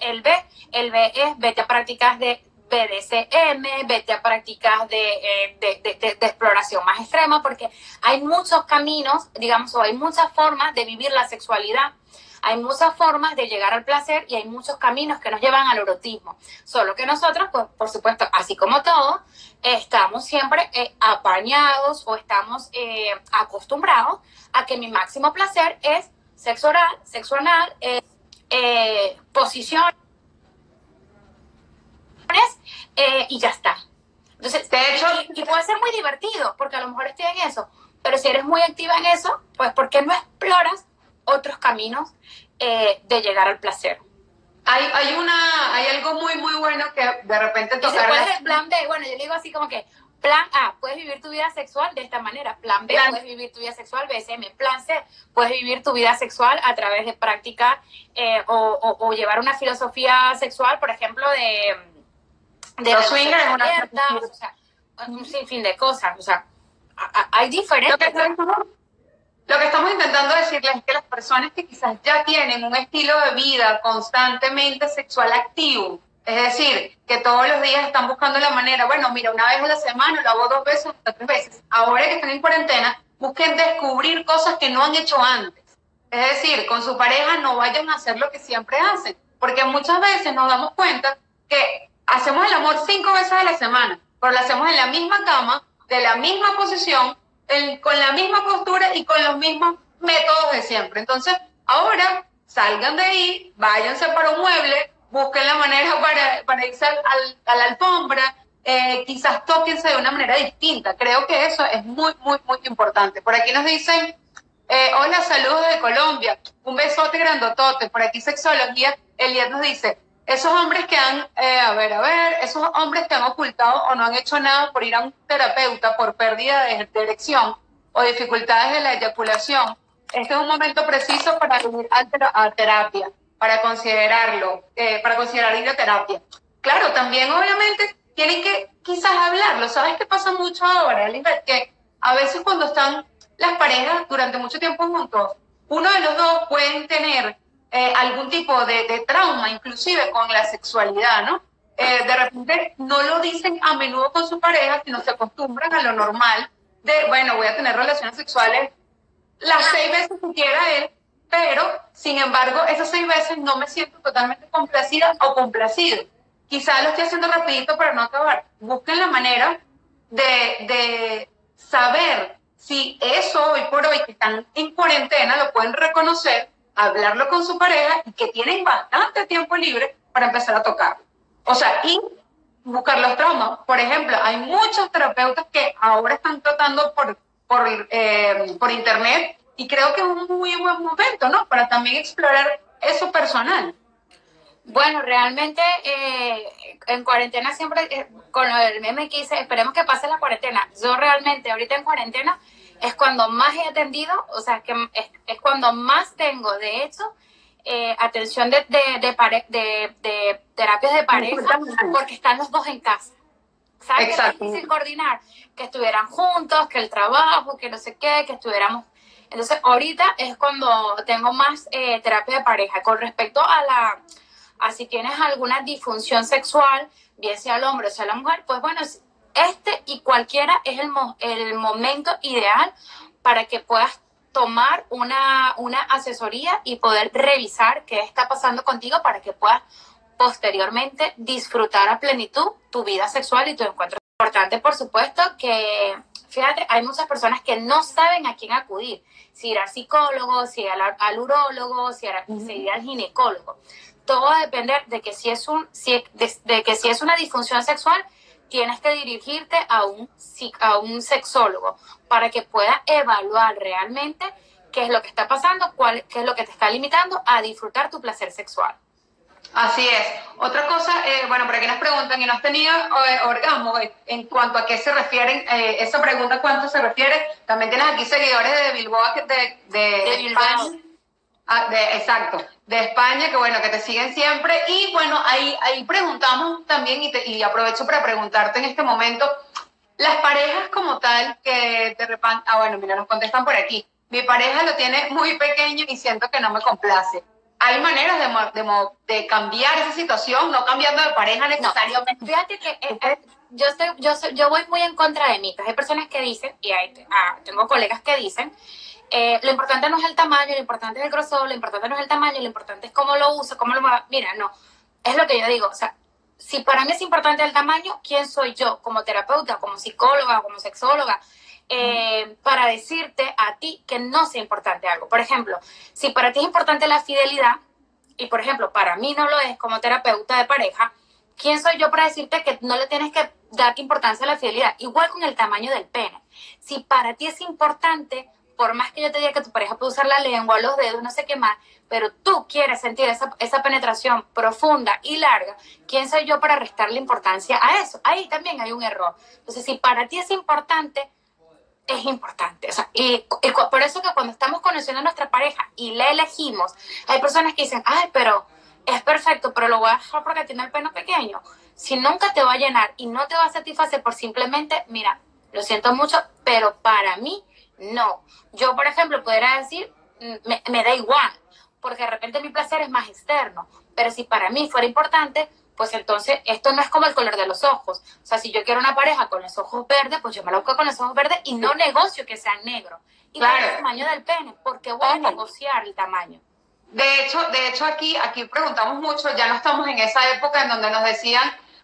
[SPEAKER 2] el B. El B es vete a prácticas de BDSM, vete a prácticas de, eh, de, de, exploración más extrema, porque hay muchos caminos, digamos, o hay muchas formas de vivir la sexualidad hay muchas formas de llegar al placer y hay muchos caminos que nos llevan al erotismo. Solo que nosotros, pues, por supuesto, así como todo, estamos siempre eh, apañados o estamos eh, acostumbrados a que mi máximo placer es sexo oral, sexo anal, eh, eh y ya está. Entonces, de hecho, y, y puede ser muy divertido, porque a lo mejor estoy en eso, pero si eres muy activa en eso, pues ¿por qué no exploras otros caminos eh, de llegar al placer.
[SPEAKER 1] Hay, hay, una, hay algo muy, muy bueno que de repente
[SPEAKER 2] tocar... ¿Cuál es el plan B? Bueno, yo digo así como que, plan A, puedes vivir tu vida sexual de esta manera. Plan B, puedes vivir tu vida sexual BSM. Plan C, puedes vivir tu vida sexual a través de práctica eh, o, o, llevar una filosofía sexual, por ejemplo, de...
[SPEAKER 1] De Los swingers,
[SPEAKER 2] o sea, un sinfín de cosas. O sea, hay diferentes...
[SPEAKER 1] Lo que estamos intentando decirles es que las personas que quizás ya tienen un estilo de vida constantemente sexual activo, es decir, que todos los días están buscando la manera, bueno, mira, una vez a la semana, lo hago dos veces, hasta tres veces. Ahora que están en cuarentena, busquen descubrir cosas que no han hecho antes. Es decir, con su pareja no vayan a hacer lo que siempre hacen, porque muchas veces nos damos cuenta que hacemos el amor cinco veces a la semana, pero lo hacemos en la misma cama, de la misma posición, con la misma postura y con los mismos métodos de siempre. Entonces, ahora salgan de ahí, váyanse para un mueble, busquen la manera para, para irse al, a la alfombra, eh, quizás tóquense de una manera distinta. Creo que eso es muy, muy, muy importante. Por aquí nos dicen, eh, hola, saludos de Colombia, un besote grandotote. Por aquí Sexología, Elías nos dice, esos hombres que han, eh, a ver, a ver, esos hombres que han ocultado o no han hecho nada por ir a un terapeuta por pérdida de erección o dificultades de la eyaculación, este es un momento preciso para ir a, terapia, para considerarlo, eh, para considerar ir a terapia. Claro, también obviamente tienen que quizás hablarlo. ¿Sabes qué pasa mucho ahora, Que a veces cuando están las parejas durante mucho tiempo juntos, uno de los dos pueden tener eh, algún tipo de, trauma, inclusive con la sexualidad, ¿no? Eh, de repente no lo dicen a menudo con su pareja, sino se acostumbran a lo normal de, bueno, voy a tener relaciones sexuales las seis veces que quiera él, pero sin embargo, esas seis veces no me siento totalmente complacida o complacido. Quizá lo estoy haciendo rapidito para no acabar. Busquen la manera de, de saber si eso hoy por hoy que están en cuarentena lo pueden reconocer hablarlo con su pareja y que tienen bastante tiempo libre para empezar a tocar. O sea, y buscar los traumas. Por ejemplo, hay muchos terapeutas que ahora están tratando por, por, eh, por internet y creo que es un muy buen momento, ¿no? Para también explorar eso personal.
[SPEAKER 2] Bueno, realmente eh, en cuarentena siempre, eh, con lo del meme que hice, esperemos que pase la cuarentena. Yo realmente ahorita en cuarentena es cuando más he atendido, o sea, que es, es cuando más tengo, de hecho, eh, atención de, de, de, de, terapias de pareja, porque están los dos en casa. ¿Sabes? Exacto. Es difícil coordinar, que estuvieran juntos, que el trabajo, que no sé qué, que estuviéramos... Entonces, ahorita es cuando tengo más eh, terapia de pareja. Con respecto a la, a si tienes alguna disfunción sexual, bien sea el hombre o sea la mujer, pues bueno, este y cualquiera es el, el momento ideal para que puedas tomar una, una asesoría y poder revisar qué está pasando contigo para que puedas posteriormente disfrutar a plenitud tu vida sexual y tu encuentro. Importante, por supuesto, que fíjate, hay muchas personas que no saben a quién acudir, si ir al psicólogo, si ir al, urólogo, si ir, al ginecólogo. Todo va a depender de que si es un, si, de, que si es una disfunción sexual, tienes que dirigirte a un, a un sexólogo para que pueda evaluar realmente qué es lo que está pasando, cuál, qué es lo que te está limitando a disfrutar tu placer sexual.
[SPEAKER 1] Así es. Otra cosa, eh, bueno, por aquí nos preguntan, ¿y no has tenido eh, orgasmo? En cuanto a qué se refieren, eh, esa pregunta, ¿cuánto se refiere? También tienes aquí seguidores de Bilbao, de, de, España. Ah, de, exacto, de España, que bueno, que te siguen siempre. Y bueno, ahí, ahí preguntamos también, y, y aprovecho para preguntarte en este momento, las parejas como tal, que de repente, ah, bueno, mira, nos contestan por aquí. Mi pareja lo tiene muy pequeño y siento que no me complace hay maneras de, de, de, cambiar esa situación, no cambiando de pareja necesariamente.
[SPEAKER 2] fíjate que eh, eh, yo, estoy, yo, yo voy muy en contra de mitos. Hay personas que dicen, y hay, ah, tengo colegas que dicen, eh, lo importante no es el tamaño, lo importante es el grosor, lo importante no es el tamaño, lo importante es cómo lo uso, cómo lo Mira, no, es lo que yo digo, o sea, si para mí es importante el tamaño, ¿quién soy yo como terapeuta, como psicóloga, como sexóloga? Eh, para decirte a ti que no sea importante algo. Por ejemplo, si para ti es importante la fidelidad, y por ejemplo, para mí no lo es como terapeuta de pareja, ¿quién soy yo para decirte que no le tienes que dar importancia a la fidelidad? Igual con el tamaño del pene. Si para ti es importante, por más que yo te diga que tu pareja puede usar la lengua, los dedos, no sé qué más, pero tú quieres sentir esa, esa penetración profunda y larga, ¿quién soy yo para restarle importancia a eso? Ahí también hay un error. Entonces, si para ti es importante, es importante. O sea, y, por eso que cuando estamos conociendo a nuestra pareja y le elegimos, hay personas que dicen, ay, pero es perfecto, pero lo voy a dejar porque tiene el pelo pequeño. Si nunca te va a llenar y no te va a satisfacer por simplemente, mira, lo siento mucho, pero para mí no. Yo, por ejemplo, pudiera decir, mm, me, me da igual, porque de repente mi placer es más externo, pero si para mí fuera importante, pues entonces esto no es como el color de los ojos. O sea, si yo quiero una pareja con los ojos verdes, pues yo me la busco con los ojos verdes y no negocio que sean negros. Y claro. el tamaño del pene, porque voy a negociar el tamaño.
[SPEAKER 1] De hecho, de hecho aquí, aquí preguntamos mucho, ya no estamos en esa época en donde nos decían,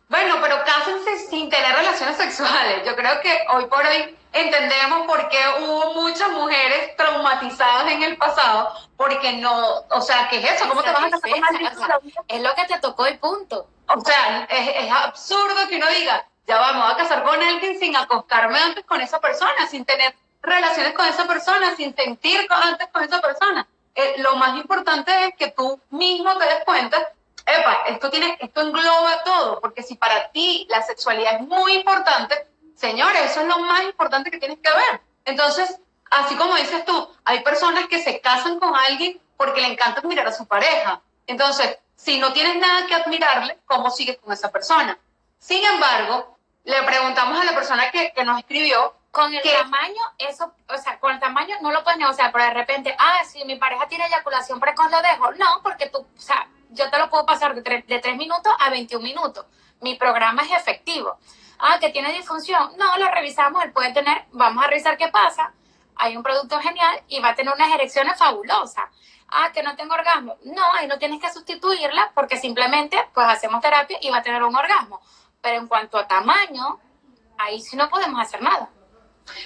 [SPEAKER 1] bueno, pero cásense sin tener relaciones sexuales. Yo creo que hoy por hoy entendemos por qué hubo muchas mujeres traumatizadas en el pasado, porque no, o sea, ¿qué es eso? ¿Cómo te vas a casar con alguien?
[SPEAKER 2] es lo que te tocó y punto.
[SPEAKER 1] O sea, es, absurdo que uno diga, ya vamos a casar con alguien sin acostarme antes con esa persona, sin tener relaciones con esa persona, sin sentir antes con esa persona. Eh, lo más importante es que tú mismo te des cuenta, epa, esto, tiene, esto engloba todo, porque si para ti la sexualidad es muy importante, señores, eso es lo más importante que tienes que ver. Entonces, así como dices tú, hay personas que se casan con alguien porque le encanta mirar a su pareja. Entonces, si no tienes nada que admirarle, ¿cómo sigues con esa persona? Sin embargo, le preguntamos a la persona que, nos escribió.
[SPEAKER 2] Con el tamaño, eso, o sea, con el tamaño no lo puedes negociar, pero de repente, ah, si mi pareja tiene eyaculación precoz, lo dejo. No, porque tú, o sea, yo te lo puedo pasar de 3, de 3 minutos a 21 minutos. Mi programa es efectivo. Ah, que tiene disfunción. No, lo revisamos, él puede tener, vamos a revisar qué pasa. Hay un producto genial y va a tener unas erecciones fabulosas ah, que no tengo orgasmo. No, ahí no tienes que sustituirla porque simplemente pues hacemos terapia y va a tener un orgasmo. Pero en cuanto a tamaño, ahí sí no podemos hacer nada.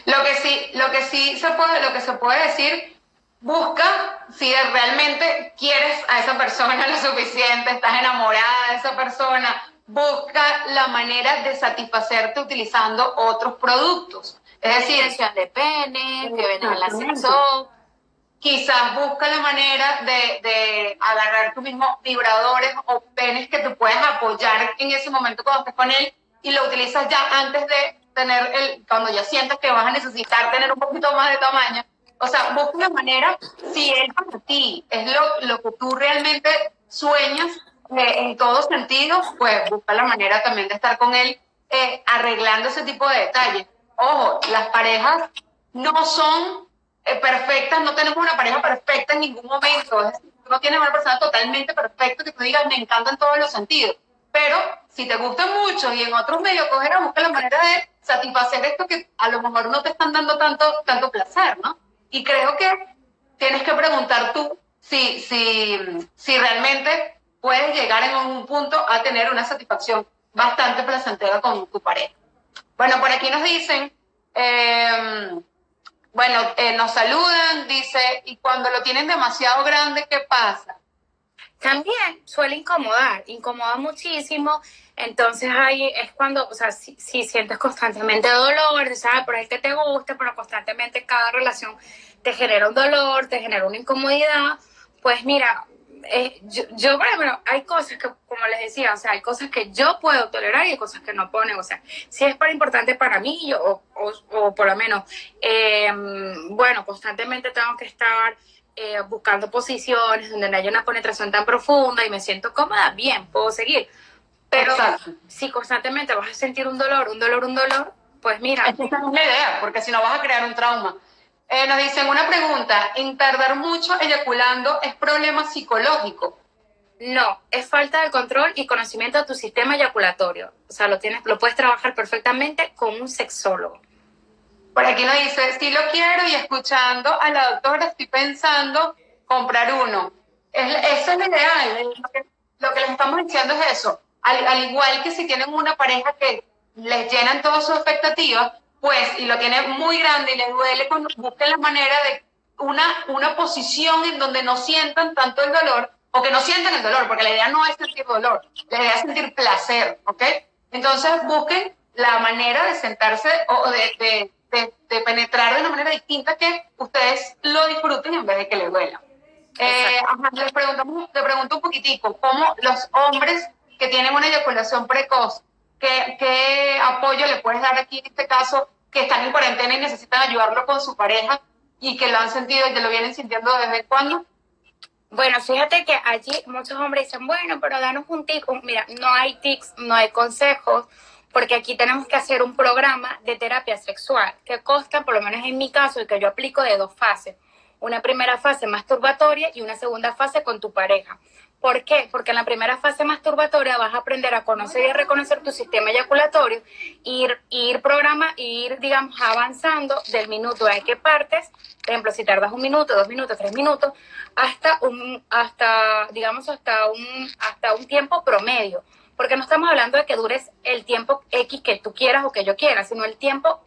[SPEAKER 1] Lo que sí, lo que sí se puede, lo que se puede decir, busca si realmente quieres a esa persona lo suficiente, estás enamorada de esa persona, busca la manera de satisfacerte utilizando otros productos. Es decir,
[SPEAKER 2] de pene, que ven al ascensor
[SPEAKER 1] quizás busca la manera de, de, agarrar tus mismos vibradores o penes que tú puedes apoyar en ese momento cuando estés con él y lo utilizas ya antes de tener el, cuando ya sientas que vas a necesitar tener un poquito más de tamaño. O sea, busca la manera, si él para ti es lo, lo que tú realmente sueñas eh, en todos sentidos, pues busca la manera también de estar con él eh, arreglando ese tipo de detalles. Ojo, las parejas no son eh, perfectas, no tenemos una pareja perfecta en ningún momento. no tienes una persona totalmente perfecta que tú digas, me encanta en todos los sentidos. Pero si te gusta mucho y en otros medios coger la manera de satisfacer esto que a lo mejor no te están dando tanto, tanto placer, ¿no? Y creo que tienes que preguntar tú si, si, si realmente puedes llegar en un punto a tener una satisfacción bastante placentera con tu pareja. Bueno, por aquí nos dicen, em, bueno, eh, nos saludan, dice, y cuando lo tienen demasiado grande, ¿qué pasa?
[SPEAKER 2] También suele incomodar, incomoda muchísimo. Entonces ahí es cuando, o sea, si, sientes constantemente dolor, sabes, por el que te gusta, pero constantemente cada relación te genera un dolor, te genera una incomodidad, pues mira, eh, yo, yo, por ejemplo, hay cosas que, como les decía, o sea, hay cosas que yo puedo tolerar y hay cosas que no ponen, o sea, si es para importante para mí, yo, o, o, por lo menos, em, bueno, constantemente tengo que estar eh, buscando posiciones donde no haya una penetración tan profunda y me siento cómoda, bien, puedo seguir. Pero si constantemente vas a sentir un dolor, un dolor, un dolor, pues mira.
[SPEAKER 1] Esa es una idea, porque si no vas a crear un trauma. Eh, nos dicen una pregunta, ¿en tardar mucho eyaculando es problema psicológico?
[SPEAKER 2] No, es falta de control y conocimiento de tu sistema eyaculatorio. O sea, lo, tienes, lo puedes trabajar perfectamente con un sexólogo.
[SPEAKER 1] Por aquí nos dice, sí lo quiero y escuchando a la doctora estoy pensando comprar uno. Es, eso es lo ideal. Lo que, les estamos diciendo es eso. Al, al, igual que si tienen una pareja que les llenan todas sus expectativas, pues, y lo tiene muy grande y les duele, busquen la manera de una, una posición en donde no sientan tanto el dolor, o que no sientan el dolor, porque la idea no es sentir dolor, la idea es sentir placer, ¿ok? Entonces busquen la manera de sentarse o de, de, de, penetrar de una manera distinta que ustedes lo disfruten en vez de que les duela. Eh, les, preguntamos, te pregunto un poquitico, ¿cómo los hombres que tienen una eyaculación precoz, ¿qué, qué apoyo le puedes dar aquí en este caso que están en cuarentena y necesitan ayudarlo con su pareja y que lo han sentido y que lo vienen sintiendo desde cuándo?
[SPEAKER 2] Bueno, fíjate que allí muchos hombres dicen, bueno, pero danos un tic. Mira, no hay tics, no hay consejos, porque aquí tenemos que hacer un programa de terapia sexual que consta, por lo menos en mi caso, y que yo aplico de dos fases. Una primera fase masturbatoria y una segunda fase con tu pareja. ¿Por qué? Porque en la primera fase masturbatoria vas a aprender a conocer y a reconocer tu sistema eyaculatorio, ir, ir programa, ir, digamos, avanzando del minuto en que partes, por ejemplo, si tardas un minuto, dos minutos, tres minutos, hasta un, hasta, digamos, hasta un, hasta un tiempo promedio. Porque no estamos hablando de que dures el tiempo X que tú quieras o que yo quiera, sino el tiempo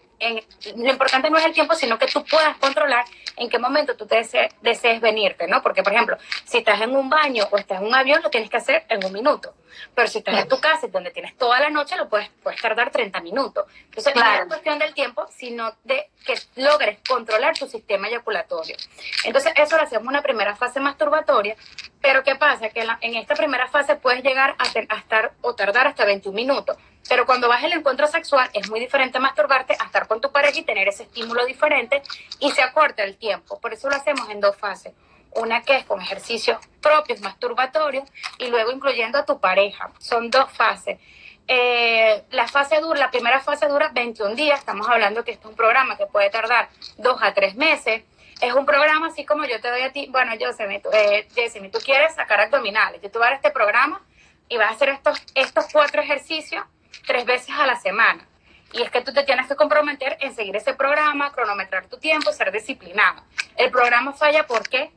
[SPEAKER 2] lo importante no es el tiempo, sino que tú puedas controlar en qué momento tú te desees venirte, ¿no? Porque, por ejemplo, si estás en un baño o estás en un avión, lo tienes que hacer en un minuto. Pero si estás en tu casa, donde tienes toda la noche, lo puedes, puedes tardar 30 minutos. Entonces, no es cuestión del tiempo, sino de que logres controlar tu sistema eyaculatorio. Entonces, eso lo hacemos en una primera fase masturbatoria. Pero, ¿qué pasa? Que en, esta primera fase puedes llegar a, a estar o tardar hasta 21 minutos. Pero cuando vas al encuentro sexual es muy diferente masturbarte a estar con tu pareja y tener ese estímulo diferente y se acorta el tiempo. Por eso lo hacemos en dos fases. Una que es con ejercicios propios masturbatorios y luego incluyendo a tu pareja. Son dos fases. Eh, la fase dura, la primera fase dura 21 días. Estamos hablando que este es un programa que puede tardar dos a tres meses. Es un programa así como yo te doy a ti. Bueno, yo eh, tú quieres sacar abdominales. Yo te voy a dar este programa y vas a hacer estos, estos cuatro ejercicios tres veces a la semana. Y es que tú te tienes que comprometer en seguir ese programa, cronometrar tu tiempo, ser disciplinado. El programa falla, ¿por qué?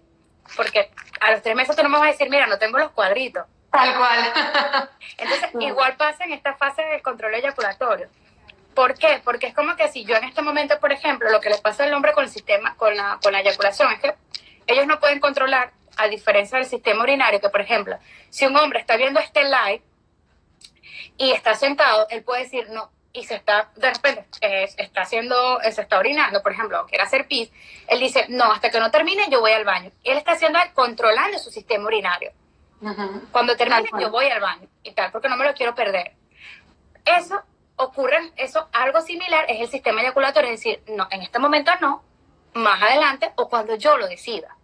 [SPEAKER 2] Porque a los tres meses tú no me vas a decir, mira, no tengo los cuadritos.
[SPEAKER 1] Tal cual.
[SPEAKER 2] Entonces, igual pasa en esta fase del control eyaculatorio. ¿Por qué? Porque es como que si yo en este momento, por ejemplo, lo que le pasa al hombre con el sistema, con la, con la eyaculación, es que ellos no pueden controlar, a diferencia del sistema urinario, que por ejemplo, si un hombre está viendo este live, y está sentado, él puede decir no, y se está, de repente, está haciendo, se está orinando, por ejemplo, quiere hacer pis, él dice, no, hasta que no termine yo voy al baño. Él está haciendo, controlando su sistema urinario. Cuando termine yo voy al baño y tal, porque no me lo quiero perder. Eso ocurre, eso, algo similar es el sistema eyaculatorio, es decir, no, en este momento no, más adelante o cuando yo lo decida.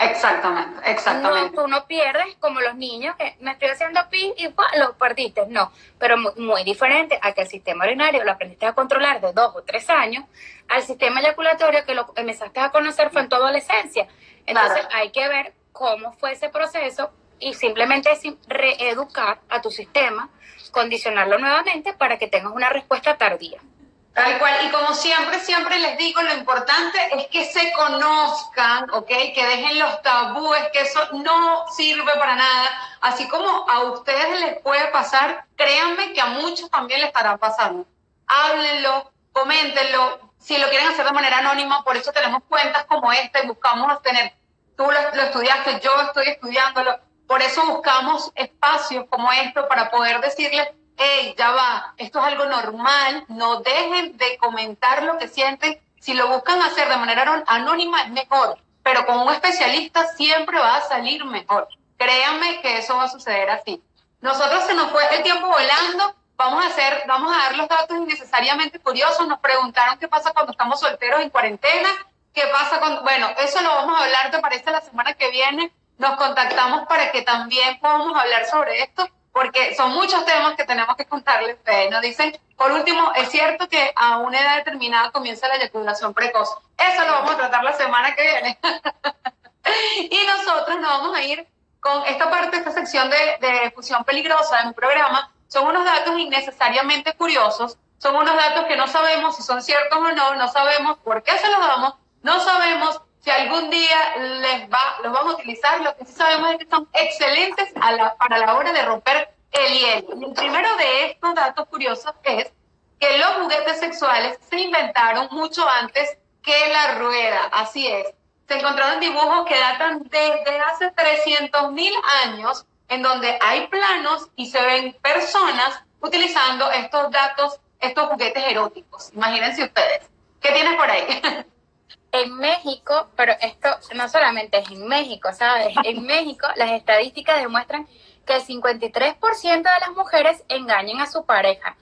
[SPEAKER 1] Exactamente, exactamente.
[SPEAKER 2] No, tú no pierdes como los niños que me estoy haciendo pis y lo perdiste. No, pero muy, diferente a que el sistema urinario lo aprendiste a controlar de dos o tres años, al sistema eyaculatorio que lo empezaste a conocer fue en tu adolescencia. Entonces hay que ver cómo fue ese proceso y simplemente reeducar a tu sistema, condicionarlo nuevamente para que tengas una respuesta tardía.
[SPEAKER 1] Tal cual, y como siempre, siempre les digo, lo importante es que se conozcan, ¿ok? Que dejen los tabúes, que eso no sirve para nada. Así como a ustedes les puede pasar, créanme que a muchos también les estará pasando. Háblenlo, coméntenlo, si lo quieren hacer de manera anónima, por eso tenemos cuentas como esta y buscamos tener, tú lo, lo estudiaste, yo estoy estudiándolo, por eso buscamos espacios como esto para poder decirles hey, ya va, esto es algo normal, no dejen de comentar lo que sienten. Si lo buscan hacer de manera anónima es mejor, pero con un especialista siempre va a salir mejor. Créanme que eso va a suceder así. Nosotros se nos fue el tiempo volando, vamos a hacer, vamos a dar los datos innecesariamente curiosos. Nos preguntaron qué pasa cuando estamos solteros en cuarentena, qué pasa cuando, bueno, eso lo vamos a hablar, ¿te parece? La semana que viene nos contactamos para que también podamos hablar sobre esto porque son muchos temas que tenemos que contarles. Nos dicen, por último, es cierto que a una edad determinada comienza la eyaculación precoz. Eso lo vamos a tratar la semana que viene. y nosotros nos vamos a ir con esta parte, esta sección de, de fusión peligrosa de mi programa. Son unos datos innecesariamente curiosos, son unos datos que no sabemos si son ciertos o no, no sabemos por qué se los damos, no sabemos si algún día les va, los vamos a utilizar, lo que sí sabemos es que son excelentes para la hora de romper el hielo. Y el primero de estos datos curiosos es que los juguetes sexuales se inventaron mucho antes que la rueda, así es. Se encontraron dibujos que datan desde hace 300 mil años, en donde hay planos y se ven personas utilizando estos datos, estos juguetes eróticos. Imagínense ustedes. ¿Qué tienes por ahí?
[SPEAKER 2] En México, pero esto no solamente es en México, ¿sabes? En México las estadísticas demuestran que el 53% de las mujeres engañan a su pareja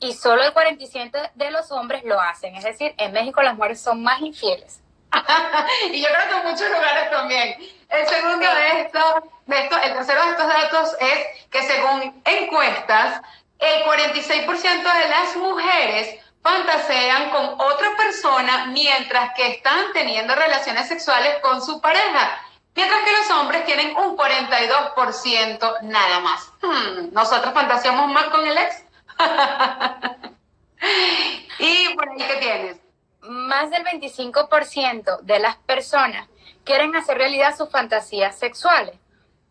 [SPEAKER 2] y solo el 47% de los hombres lo hacen. Es decir, en México las mujeres son más infieles.
[SPEAKER 1] y yo creo que en muchos lugares también. El segundo de esto, de esto, el tercero de estos datos es que según encuestas, el 46% de las mujeres fantasean con otra persona mientras que están teniendo relaciones sexuales con su pareja, mientras que los hombres tienen un 42% nada más. Hmm, ¿Nosotros fantaseamos más con el ex? ¿Y por ahí qué tienes?
[SPEAKER 2] Más del 25% de las personas quieren hacer realidad sus fantasías sexuales,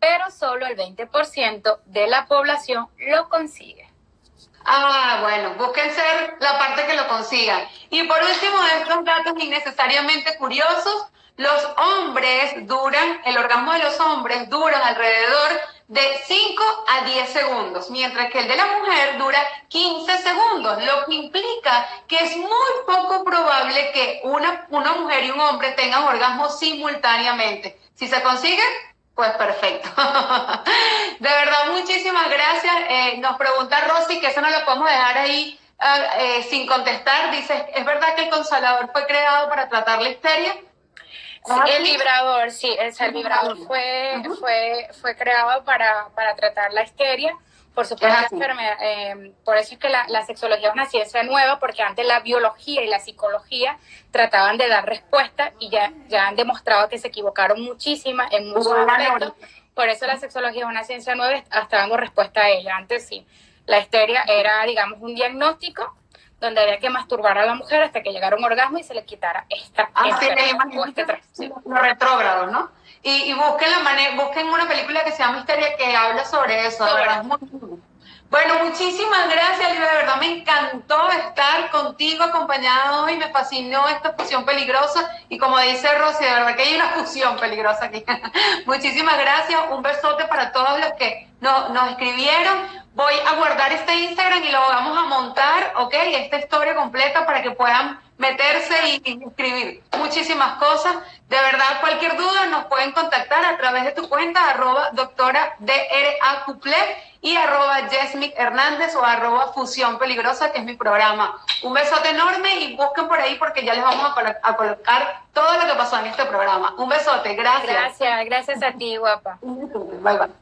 [SPEAKER 2] pero solo el 20% de la población lo consigue.
[SPEAKER 1] Ah, bueno, busquen ser la parte que lo consigan. Y por último, de estos datos innecesariamente curiosos, los hombres duran, el orgasmo de los hombres dura alrededor de 5 a 10 segundos, mientras que el de la mujer dura 15 segundos, lo que implica que es muy poco probable que una, una mujer y un hombre tengan orgasmo simultáneamente. Si se consigue, pues perfecto. De verdad, muchísimas gracias. Eh, nos pregunta Rosy, que eso no lo podemos dejar ahí ah, eh, sin contestar. Dice, ¿es verdad que el consolador fue creado para tratar la histeria?
[SPEAKER 2] el vibrador, sí, el, vibrador fue, fue, fue creado para, para tratar la histeria por supuesto, eh, por eso es que la, sexología es una ciencia nueva, porque antes la biología y la psicología trataban de dar respuesta y ya, ya han demostrado que se equivocaron muchísimas en muchos aspectos. Por eso la sexología es una ciencia nueva, está dando respuesta a ella. Antes sí, la histeria era, digamos, un diagnóstico donde había que masturbar a la mujer hasta que llegara un orgasmo y se le quitara esta
[SPEAKER 1] ah, este Los retrógrados, ¿no? Y, busquen, la manera, busquen una película que se llama Histeria que habla sobre eso, verdad. Bueno, muchísimas gracias, Lidia. De verdad me encantó estar contigo acompañado hoy. Me fascinó esta fusión peligrosa. Y como dice Rosy, de verdad que hay una fusión peligrosa aquí. muchísimas gracias. Un besote para todos los que nos, nos escribieron. Voy a guardar este Instagram y lo vamos a montar, ¿ok? Esta historia completa para que puedan meterse y, escribir muchísimas cosas. De verdad, cualquier duda nos pueden contactar a través de tu cuenta, arroba doctora DRA y arroba Jesmic Hernández o arroba Fusión Peligrosa, que es mi programa. Un besote enorme y busquen por ahí porque ya les vamos a, colocar todo lo que pasó en este programa. Un besote, gracias.
[SPEAKER 2] Gracias, gracias a ti, guapa.
[SPEAKER 1] Bye, bye.